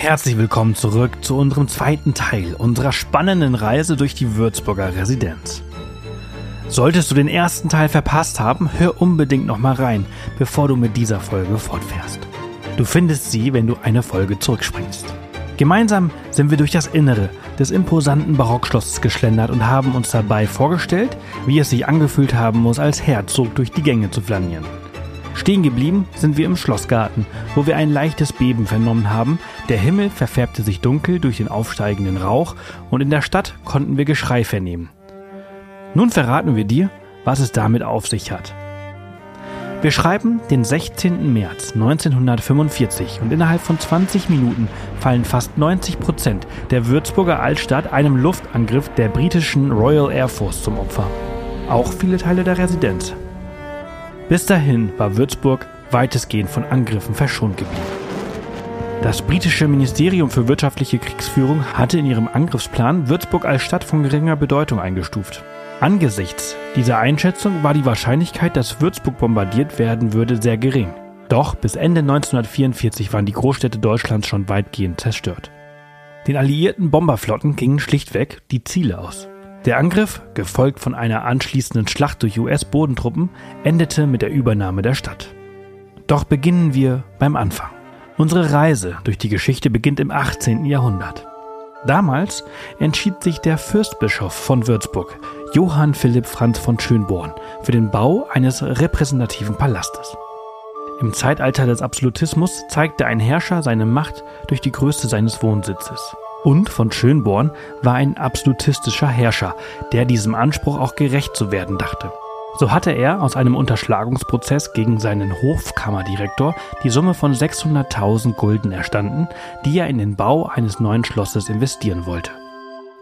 Herzlich willkommen zurück zu unserem zweiten Teil unserer spannenden Reise durch die Würzburger Residenz. Solltest du den ersten Teil verpasst haben, hör unbedingt nochmal rein, bevor du mit dieser Folge fortfährst. Du findest sie, wenn du eine Folge zurückspringst. Gemeinsam sind wir durch das Innere des imposanten Barockschlosses geschlendert und haben uns dabei vorgestellt, wie es sich angefühlt haben muss, als Herzog durch die Gänge zu flanieren. Stehen geblieben sind wir im Schlossgarten, wo wir ein leichtes Beben vernommen haben. Der Himmel verfärbte sich dunkel durch den aufsteigenden Rauch und in der Stadt konnten wir Geschrei vernehmen. Nun verraten wir dir, was es damit auf sich hat. Wir schreiben den 16. März 1945 und innerhalb von 20 Minuten fallen fast 90 Prozent der Würzburger Altstadt einem Luftangriff der britischen Royal Air Force zum Opfer. Auch viele Teile der Residenz. Bis dahin war Würzburg weitestgehend von Angriffen verschont geblieben. Das britische Ministerium für wirtschaftliche Kriegsführung hatte in ihrem Angriffsplan Würzburg als Stadt von geringer Bedeutung eingestuft. Angesichts dieser Einschätzung war die Wahrscheinlichkeit, dass Würzburg bombardiert werden würde, sehr gering. Doch bis Ende 1944 waren die Großstädte Deutschlands schon weitgehend zerstört. Den alliierten Bomberflotten gingen schlichtweg die Ziele aus. Der Angriff, gefolgt von einer anschließenden Schlacht durch US-Bodentruppen, endete mit der Übernahme der Stadt. Doch beginnen wir beim Anfang. Unsere Reise durch die Geschichte beginnt im 18. Jahrhundert. Damals entschied sich der Fürstbischof von Würzburg, Johann Philipp Franz von Schönborn, für den Bau eines repräsentativen Palastes. Im Zeitalter des Absolutismus zeigte ein Herrscher seine Macht durch die Größe seines Wohnsitzes und von Schönborn war ein absolutistischer Herrscher, der diesem Anspruch auch gerecht zu werden dachte. So hatte er aus einem Unterschlagungsprozess gegen seinen Hofkammerdirektor die Summe von 600.000 Gulden erstanden, die er in den Bau eines neuen Schlosses investieren wollte.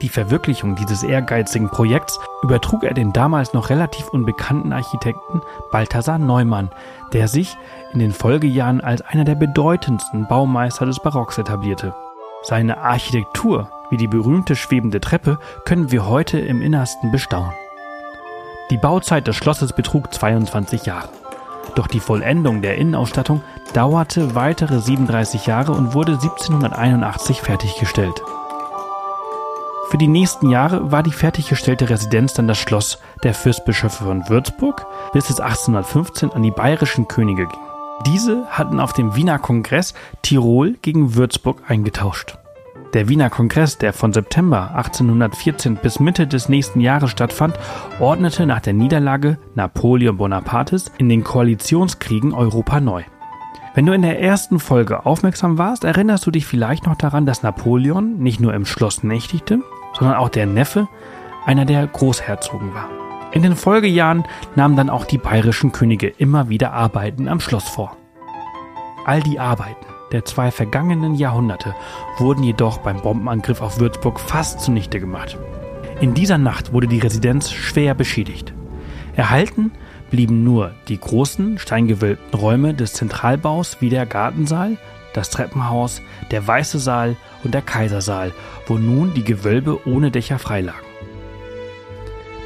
Die Verwirklichung dieses ehrgeizigen Projekts übertrug er dem damals noch relativ unbekannten Architekten Balthasar Neumann, der sich in den Folgejahren als einer der bedeutendsten Baumeister des Barocks etablierte. Seine Architektur, wie die berühmte schwebende Treppe, können wir heute im Innersten bestaunen. Die Bauzeit des Schlosses betrug 22 Jahre. Doch die Vollendung der Innenausstattung dauerte weitere 37 Jahre und wurde 1781 fertiggestellt. Für die nächsten Jahre war die fertiggestellte Residenz dann das Schloss der Fürstbischöfe von Würzburg, bis es 1815 an die bayerischen Könige ging. Diese hatten auf dem Wiener Kongress Tirol gegen Würzburg eingetauscht. Der Wiener Kongress, der von September 1814 bis Mitte des nächsten Jahres stattfand, ordnete nach der Niederlage Napoleon Bonapartes in den Koalitionskriegen Europa neu. Wenn du in der ersten Folge aufmerksam warst, erinnerst du dich vielleicht noch daran, dass Napoleon nicht nur im Schloss nächtigte, sondern auch der Neffe einer der Großherzogen war. In den Folgejahren nahmen dann auch die bayerischen Könige immer wieder Arbeiten am Schloss vor. All die Arbeiten der zwei vergangenen Jahrhunderte wurden jedoch beim Bombenangriff auf Würzburg fast zunichte gemacht. In dieser Nacht wurde die Residenz schwer beschädigt. Erhalten blieben nur die großen steingewölbten Räume des Zentralbaus wie der Gartensaal, das Treppenhaus, der Weiße Saal und der Kaisersaal, wo nun die Gewölbe ohne Dächer freilagen.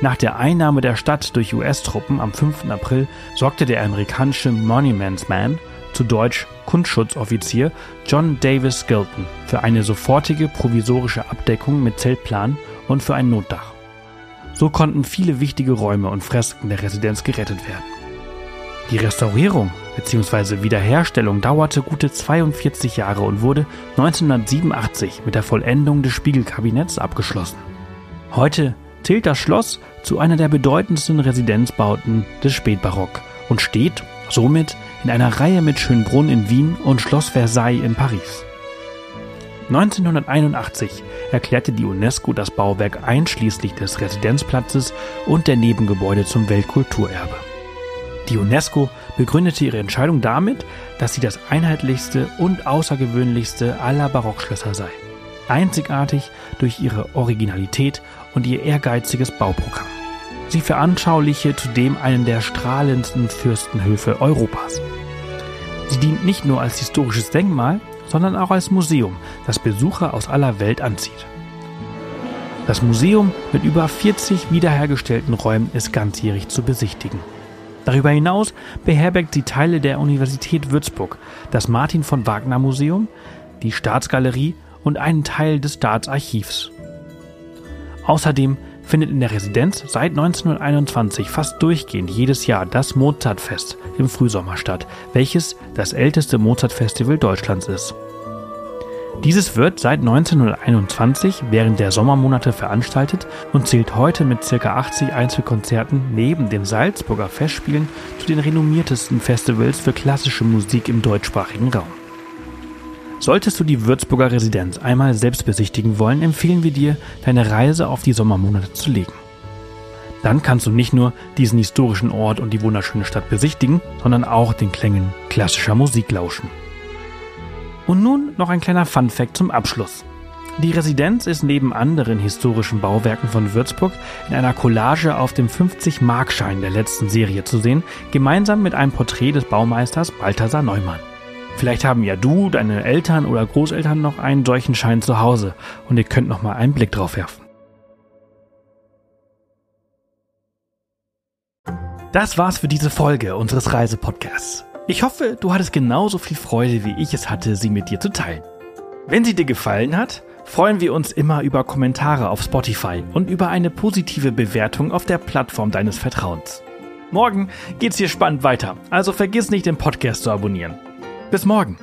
Nach der Einnahme der Stadt durch US-Truppen am 5. April sorgte der amerikanische Monuments Man, zu Deutsch Kundschutzoffizier, John Davis Gilton für eine sofortige provisorische Abdeckung mit Zeltplan und für ein Notdach. So konnten viele wichtige Räume und Fresken der Residenz gerettet werden. Die Restaurierung bzw. Wiederherstellung dauerte gute 42 Jahre und wurde 1987 mit der Vollendung des Spiegelkabinetts abgeschlossen. Heute zählt das Schloss zu einer der bedeutendsten Residenzbauten des Spätbarock und steht somit in einer Reihe mit Schönbrunn in Wien und Schloss Versailles in Paris. 1981 erklärte die UNESCO das Bauwerk einschließlich des Residenzplatzes und der Nebengebäude zum Weltkulturerbe. Die UNESCO begründete ihre Entscheidung damit, dass sie das einheitlichste und außergewöhnlichste aller Barockschlösser sei. Einzigartig durch ihre Originalität und ihr ehrgeiziges Bauprogramm. Sie veranschauliche zudem einen der strahlendsten Fürstenhöfe Europas. Sie dient nicht nur als historisches Denkmal, sondern auch als Museum, das Besucher aus aller Welt anzieht. Das Museum mit über 40 wiederhergestellten Räumen ist ganzjährig zu besichtigen. Darüber hinaus beherbergt sie Teile der Universität Würzburg, das Martin von Wagner Museum, die Staatsgalerie und einen Teil des Staatsarchivs. Außerdem findet in der Residenz seit 1921 fast durchgehend jedes Jahr das Mozartfest im Frühsommer statt, welches das älteste Mozartfestival Deutschlands ist. Dieses wird seit 1921 während der Sommermonate veranstaltet und zählt heute mit ca. 80 Einzelkonzerten neben den Salzburger Festspielen zu den renommiertesten Festivals für klassische Musik im deutschsprachigen Raum. Solltest du die Würzburger Residenz einmal selbst besichtigen wollen, empfehlen wir dir, deine Reise auf die Sommermonate zu legen. Dann kannst du nicht nur diesen historischen Ort und die wunderschöne Stadt besichtigen, sondern auch den Klängen klassischer Musik lauschen. Und nun noch ein kleiner Fun-Fact zum Abschluss. Die Residenz ist neben anderen historischen Bauwerken von Würzburg in einer Collage auf dem 50-Markschein der letzten Serie zu sehen, gemeinsam mit einem Porträt des Baumeisters Balthasar Neumann. Vielleicht haben ja du, deine Eltern oder Großeltern noch einen solchen Schein zu Hause und ihr könnt noch mal einen Blick drauf werfen. Das war's für diese Folge unseres Reisepodcasts. Ich hoffe, du hattest genauso viel Freude, wie ich es hatte, sie mit dir zu teilen. Wenn sie dir gefallen hat, freuen wir uns immer über Kommentare auf Spotify und über eine positive Bewertung auf der Plattform deines Vertrauens. Morgen geht's hier spannend weiter, also vergiss nicht, den Podcast zu abonnieren. Bis morgen.